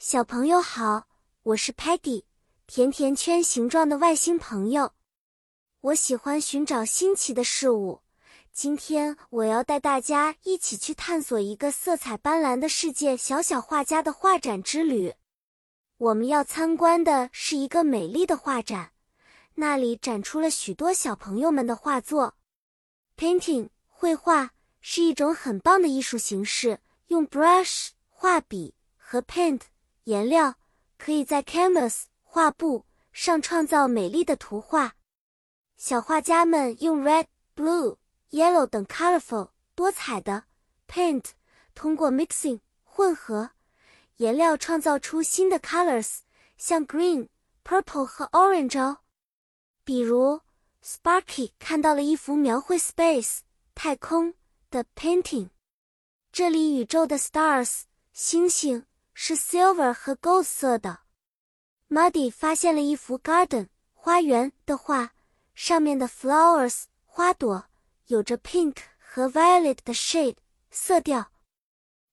小朋友好，我是 Patty，甜甜圈形状的外星朋友。我喜欢寻找新奇的事物。今天我要带大家一起去探索一个色彩斑斓的世界——小小画家的画展之旅。我们要参观的是一个美丽的画展，那里展出了许多小朋友们的画作。Painting 绘画是一种很棒的艺术形式，用 brush 画笔和 paint。颜料可以在 canvas 画布上创造美丽的图画。小画家们用 red、blue、yellow 等 colorful 多彩的 paint，通过 mixing 混合颜料创造出新的 colors，像 green、purple 和 orange 哦。比如 Sparky 看到了一幅描绘 space 太空的 painting，这里宇宙的 stars 星星。是 silver 和 gold 色的。Muddy 发现了一幅 garden 花园的画，上面的 flowers 花朵有着 pink 和 violet 的 shade 色调。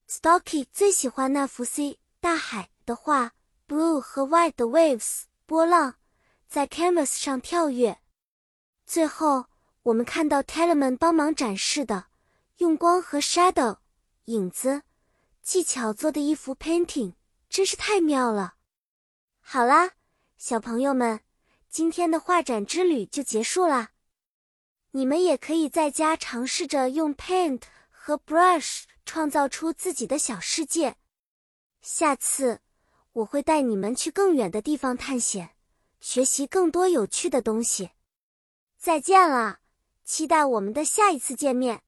Stocky 最喜欢那幅 sea 大海的画，blue 和 white 的 waves 波浪在 canvas 上跳跃。最后，我们看到 Telemann 帮忙展示的用光和 shadow 影子。技巧做的一幅 painting 真是太妙了。好啦，小朋友们，今天的画展之旅就结束啦。你们也可以在家尝试着用 paint 和 brush 创造出自己的小世界。下次我会带你们去更远的地方探险，学习更多有趣的东西。再见了，期待我们的下一次见面。